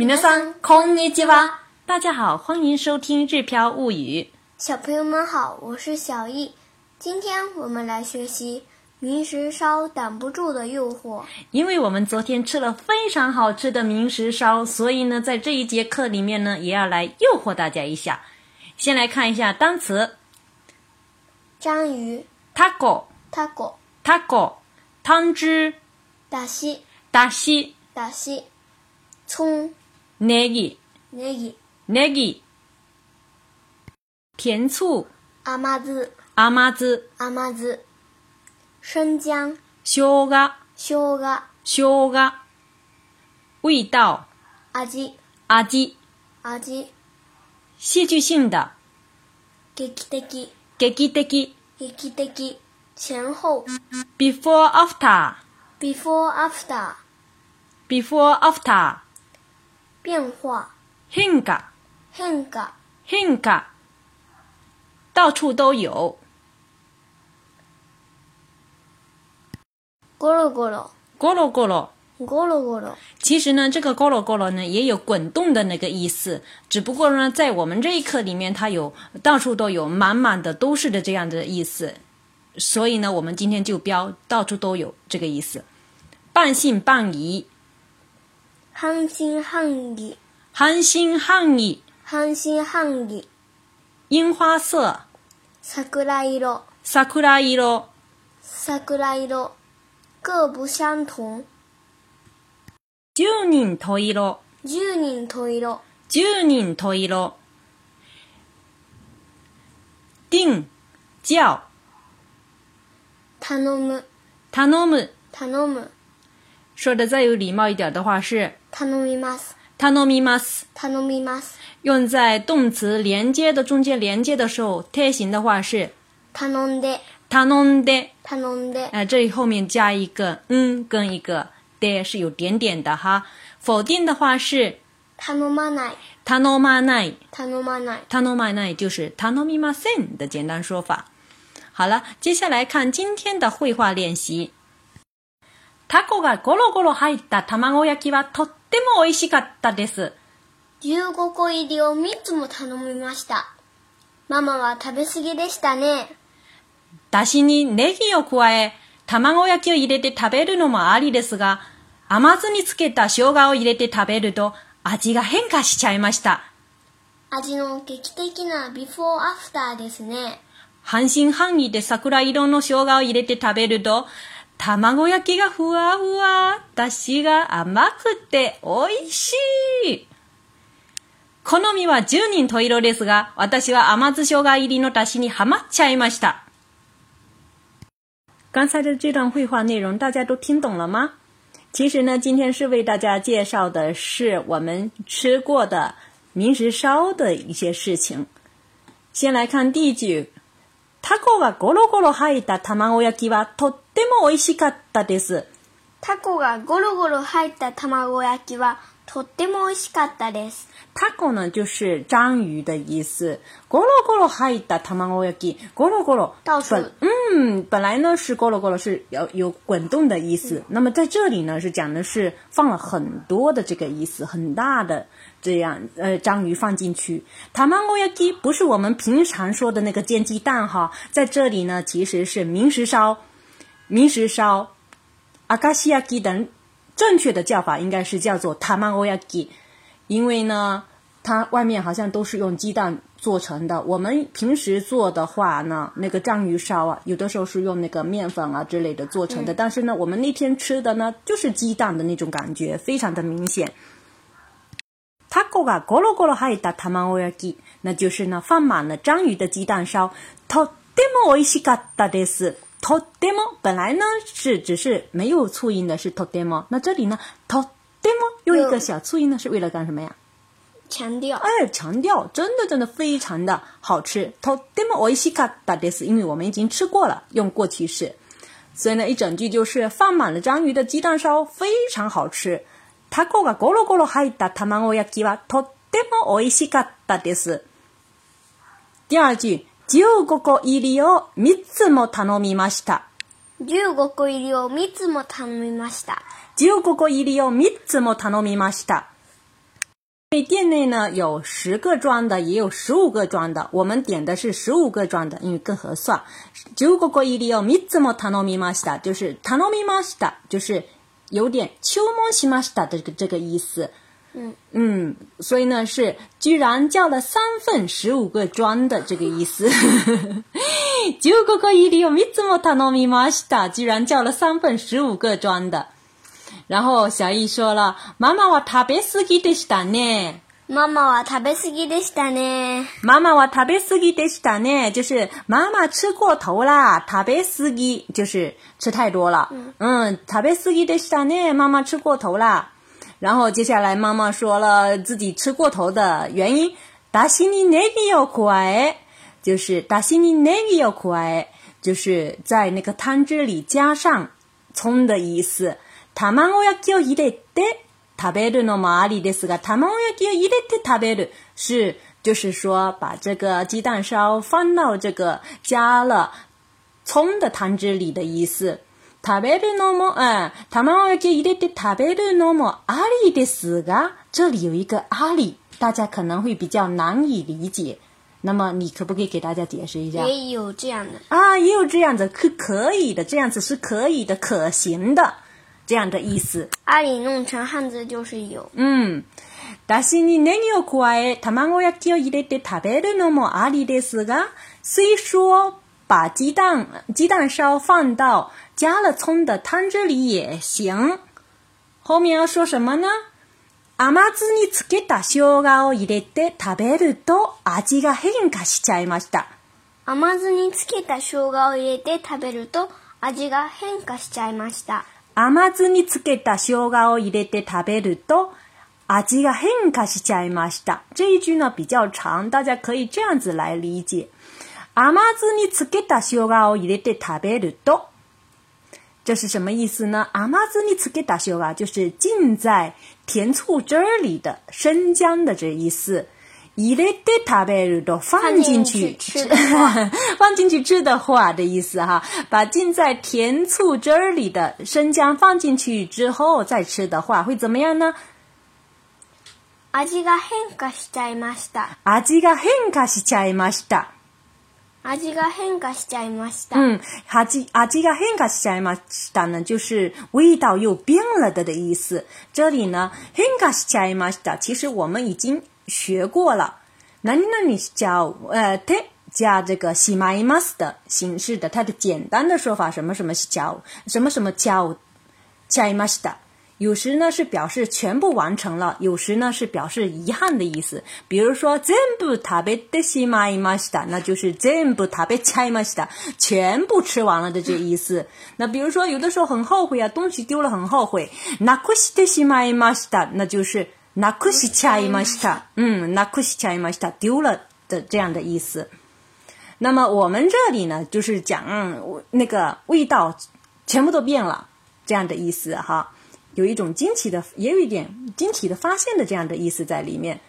皆さんこんにちは。大家好，欢迎收听《日飘物语》。小朋友们好，我是小易。今天我们来学习明石烧挡不住的诱惑。因为我们昨天吃了非常好吃的明石烧，所以呢，在这一节课里面呢，也要来诱惑大家一下。先来看一下单词：章鱼、 taco、 taco、 taco、汤汁、だし、だし、だし、葱、 ネギ、ネギ、ネギ、甜醋、甘酢、甘酢、甘酢、生姜、生姜、生姜、生姜、味道、味、味、味、戏剧性的、劇的、劇的、劇的、前後、before after、before after、before after、變化、変化、変化、変化，到处都有。ゴロゴロ、咕噜咕噜，ゴロゴロ、其实呢，这个咕噜咕噜呢也有滚动的那个意思，只不过呢，在我们这一课里面，它有到处都有、满满的都是的这样的意思，所以呢，我们今天就标到处都有这个意思。半信半疑， 半信半疑、半信半疑，半信半疑、樱花色，桜色、桜色，桜色、各不相同。十人十色。十人十色、十人十色。定、叫、頼む、頼む。頼む、说的再有礼貌一点的话是 頼みます、頼みます。頼みます。用在动词连接的中间连接的时候，贴形的话是頼んで、頼んで。頼んで、呃，这里后面加一个嗯跟一个的是有点点的哈。否定的话是頼まない、頼まない。頼まない。頼まない就是頼みません的简单说法。好了，接下来看今天的绘画练习。タコがゴロゴロ入った卵焼きはと っても美味しかったです。15個入りを3つも頼みました。ママは食べ過ぎでしたね。だしにネギを加え、卵焼きを入れて食べるのもありですが、甘酢につけた生姜を入れて食べると味が変化しちゃいました。味の劇的なビフォーアフターですね。半信半疑で桜色の生姜を入れて食べると、卵焼きがふわふわ、だしが甘くて美味しい。好みは十人十色ですが、私は甘酢生姜入りのだしにハマっちゃいました。刚才的这段绘画内容大家都听懂了吗？其实呢，今天是为大家介绍的是我们吃过的明石烧的一些事情。先来看第一句。タコがゴロゴロ入った卵焼きはとっても美味しかったです。タコがゴロゴロ入った卵焼きはとっても美味しかったです。タコ呢就是章鱼的意思，ゴロゴロ入った卵焼き，ゴロゴロ到处本嗯本来呢是ゴロゴロ是有有滚动的意思，那么在这里呢是讲的是放了很多的这个意思，很大的这样呃章鱼放进去。卵焼き不是我们平常说的那个煎鸡蛋哈，在这里呢其实是明石烧， 明石烧。阿卡西亚基等正确的叫法应该是叫做 tamagoyaki，因为呢，它外面好像都是用鸡蛋做成的。我们平时做的话呢，那个章鱼烧啊，有的时候是用那个面粉啊之类的做成的，但是呢，我们那天吃的呢，就是鸡蛋的那种感觉，非常的明显。タコがゴロゴロ入った卵焼き，那就是呢放满了章鱼的鸡蛋烧，とっても美味しかったです。 とっても本来呢是只是没有促音的，是とっても。那这里呢，とっても用一个小促音呢，是为了干什么呀？强调。哎，强调真的真的非常的好吃。とっても美味しかったです，因为我们已经吃过了，用过去式。所以呢，一整句就是放满了章鱼的鸡蛋烧，非常好吃。タコがゴロゴロ入った卵焼きはとっても美味しかったです。第二句、 15個入りを3つも頼みました。15個入りを3つも頼みました。15個入りを3つも頼みました。店内呢有十个装的，也有十五个装的，我们点的是十五个装的，因为更合算。十五個入りを三つも頼みました，就是頼みました，就是有点注文しました的这个这个意思。嗯嗯，所以呢是居然叫了三份十五个装的这个意思。十五個入りを三つも頼みました，居然叫了三份十五个装的。然后小易说了：“妈妈は食べ過ぎでしたね。”妈妈は食べ過ぎでしたね。妈妈は食べ過ぎでしたね，就是妈妈吃过头啦。食べ過ぎ就是吃太多了。嗯，食べ過ぎでしたね，妈妈吃过头啦。 然后接下来妈妈说了自己吃过头的原因。だしにネギを加え，就是だしにネギを加え，就是在那个汤汁里加上葱的意思。卵焼きを入れて食べるのもありですが、卵焼きを入れて食べる是就是说把这个鸡蛋烧放到这个加了葱的汤汁里的意思。 食べるのも、嗯，卵焼き入れて食べるのもありですが，这里有一个あり，大家可能会比较难以理解。那么你可不可以给大家解释一下？也有这样的。啊，也有这样子，可可以的，这样子是可以的，可行的，这样的意思。阿里弄成汉字就是有。うん。だしにネギを加え、卵焼きを入れて食べるのもありですが、虽说 把鸡蛋鸡蛋烧放到加了葱的汤汁里也行。后面要说什么呢？甘酢につけた生姜を入れて食べると味が変化しちゃいました。甘酢につけた生姜を入れて食べると味が変化しちゃいました。甘酢につけた生姜を入れて食べると味が変化しちゃいました。这一句呢比较长，大家可以这样子来理解。 甘酢につけた生姜を入れて食べると，这是什么意思呢？甘酢につけた生姜就是浸在甜醋汁儿里的生姜的这意思。入れて食べると放进去吃的话放进去吃的话的意思哈，把浸在甜醋汁儿里的生姜放进去之后再吃的话，会怎么样呢？味が変化しちゃいました。味が変化しちゃいました。 味が変化しちゃいました。嗯，味味が変化しちゃいました呢，就是味道又变了的的意思。这里呢，変化しちゃいました，其实我们已经学过了。何々しちゃう，呃，て加这个しまいます的形式的，它的简单的说法什么什么しちゃう，什么什么ちゃう、ちゃいました。有时呢是表示全部完成了，有时呢是表示遗憾的意思。比如说全部食べてしまいました，那就是全部食べちゃいました，全部吃完了的这意思。那比如说有的时候很后悔啊，东西丢了很后悔，なくしてしまいました，那就是なくしちゃいました，嗯，なくしちゃいました，丢了的这样的意思。那么我们这里呢，就是讲、嗯、那个味道全部都变了这样的意思哈。 有一种惊奇的，也有一点惊奇的发现的这样的意思在里面。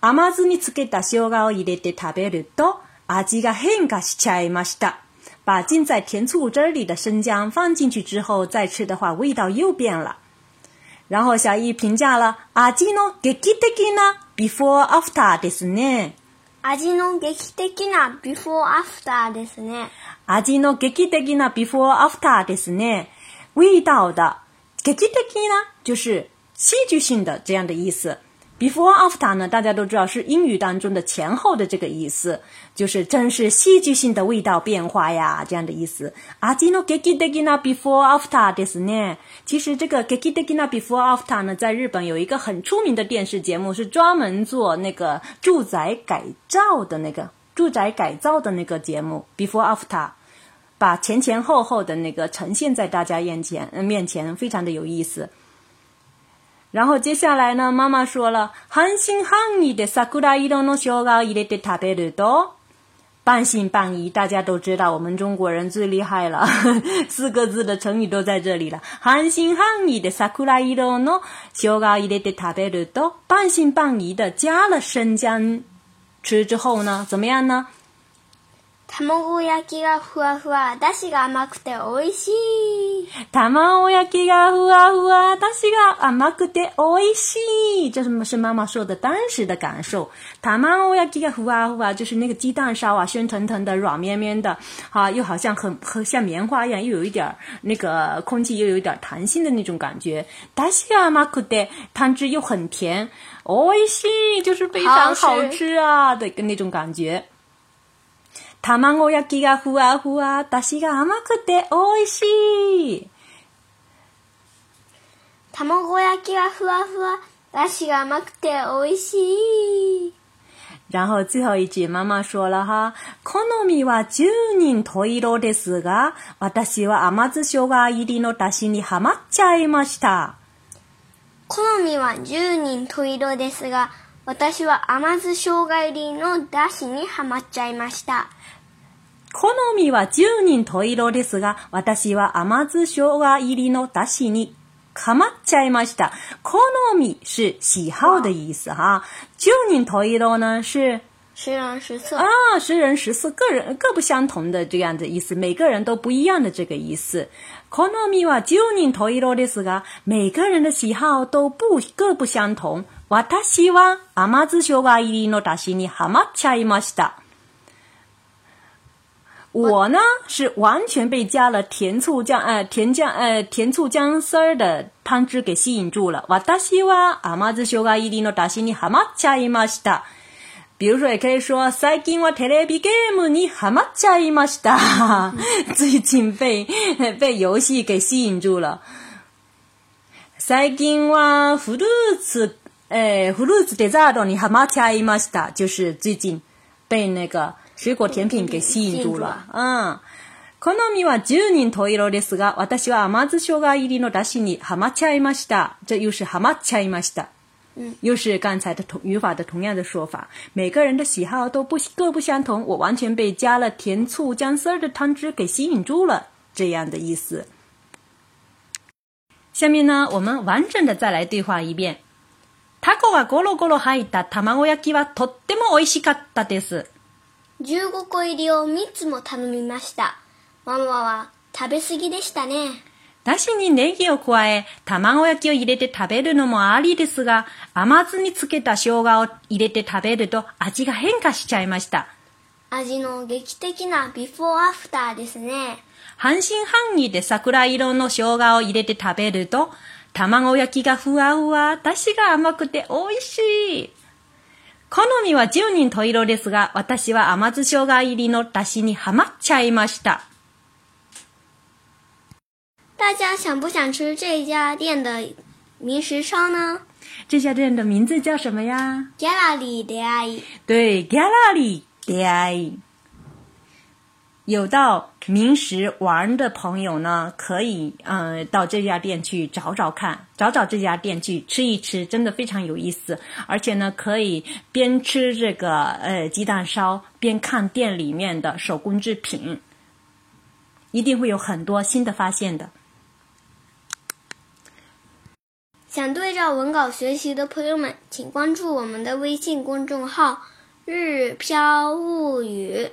甘酢につけた生姜を入れて食べると味が変化しちゃいました。把浸在甜醋汁里的生姜放进去之后再吃的话，味道又变了。然后小易评价了味の劇的な before after ですね。味の劇的なビフォーアフターですね。味の劇的な before after ですね。味道的 劇的呢，就是戏剧性的这样的意思。Before after 呢，大家都知道是英语当中的前后的这个意思，就是真是戏剧性的味道变化呀，这样的意思。味の劇的な before after ですね。其实这个劇的な before after 呢，在日本有一个很出名的电视节目，是专门做那个住宅改造的那个住宅改造的那个节目。Before after。 把前前后后的那个呈现在大家面前，呃面前非常的有意思。然后接下来呢，妈妈说了，半信半疑的桜色の生姜を入れて食べると，半信半疑，大家都知道，我们中国人最厉害了，四个字的成语都在这里了。半信半疑的桜色の生姜を入れて食べると，半信半疑的加了生姜吃之后呢，怎么样呢？ 卵焼きがふわふわ、だしが甘くて美味しい。卵焼きがふわふわ，だしが甘くて美味しい。这是是妈妈说的当时的感受。卵焼きがふわふわ，就是那个鸡蛋烧啊，鲜腾腾的，软绵绵的，啊，又好像很很像棉花一样，又有一点那个空气，又有一点弹性的那种感觉。だしが甘くて，汤汁又很甜，美味しい，就是非常好吃啊的那种感觉。 卵焼きがふわふわ、だしが甘くて美味しい。卵焼きがふわふわ、だしが甘くて美味しい。然后最后一句，妈妈说了哈，好みは十人十色ですが、私は甘酢生姜入りのだしにハマっちゃいました。好みは十人十色ですが、私は甘酢生姜入りのだしにはまっちゃいました。好みは10人十色ですが、私は甘酢生姜入りのだしにかまっちゃいました。好み是喜好的意思哈，十人十色呢是十人十色。啊，十人十色，个人各不相同的这样的意思，每个人都不一样的这个意思。好みは十人十色ですが，每个人的喜好都不各不相同。私は甘酢生姜入りのだしにハマっちゃいました。我呢是完全被加了甜醋酱呃甜酱呃甜醋姜丝儿的汤汁给吸引住了。私は甘酢生姜入りのだしにハマっちゃいました。 比如说，也可以说最近はテレビゲームにハマっちゃいました。最近被被游戏给吸引住了。最近はフルーツ呃フルーツデザートにハマっちゃいました，就是最近被那个水果甜品给吸引住了。嗯。好みは十人十色ですが、私は甘酢生姜入りのだしにハマっちゃいました。这又是ハマっちゃいました。 又是刚才的同语法的同样的说法，每个人的喜好都不各不相同，我完全被加了甜醋姜丝儿的汤汁给吸引住了，这样的意思。下面呢，我们完整的再来对话一遍。タコがゴロゴロ入った卵焼きはとっても美味しかったです。 15個入りを3つも頼みました。ママは食べ過ぎでしたね。 だしにネギを加え、卵焼きを入れて食べるのもありですが、甘酢につけた生姜を入れて食べると味が変化しちゃいました。味の劇的なビフォーアフターですね。半信半疑で桜色の生姜を入れて食べると、卵焼きがふわふわ、だしが甘くて美味しい。好みは十人十色ですが、私は甘酢生姜入りのだしにハマっちゃいました。大家想不想吃这家店的明石烧呢？这家店的名字叫什么呀？ギャラリーで会い。对，Gallery DI。有到明石玩的朋友呢，可以呃到这家店去找找看，找找这家店去吃一吃，真的非常有意思。而且呢，可以边吃这个呃鸡蛋烧，边看店里面的手工制品，一定会有很多新的发现的。 想对照文稿学习的朋友们，请关注我们的微信公众号“日飘物语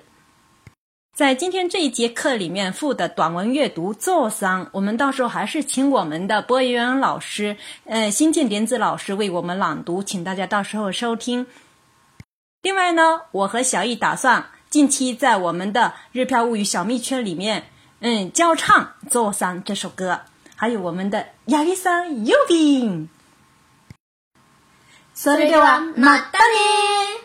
在今天这一节课里面附的短文阅读做桑，我们到时候还是请我们的播音员老师，呃，新建点子老师为我们朗读，请大家到时候收听。另外呢，我和小易打算近期在我们的《日飘物语》小蜜圈里面，嗯，教唱《做桑》这首歌，还有我们的亚历山 Yubin。それではまたね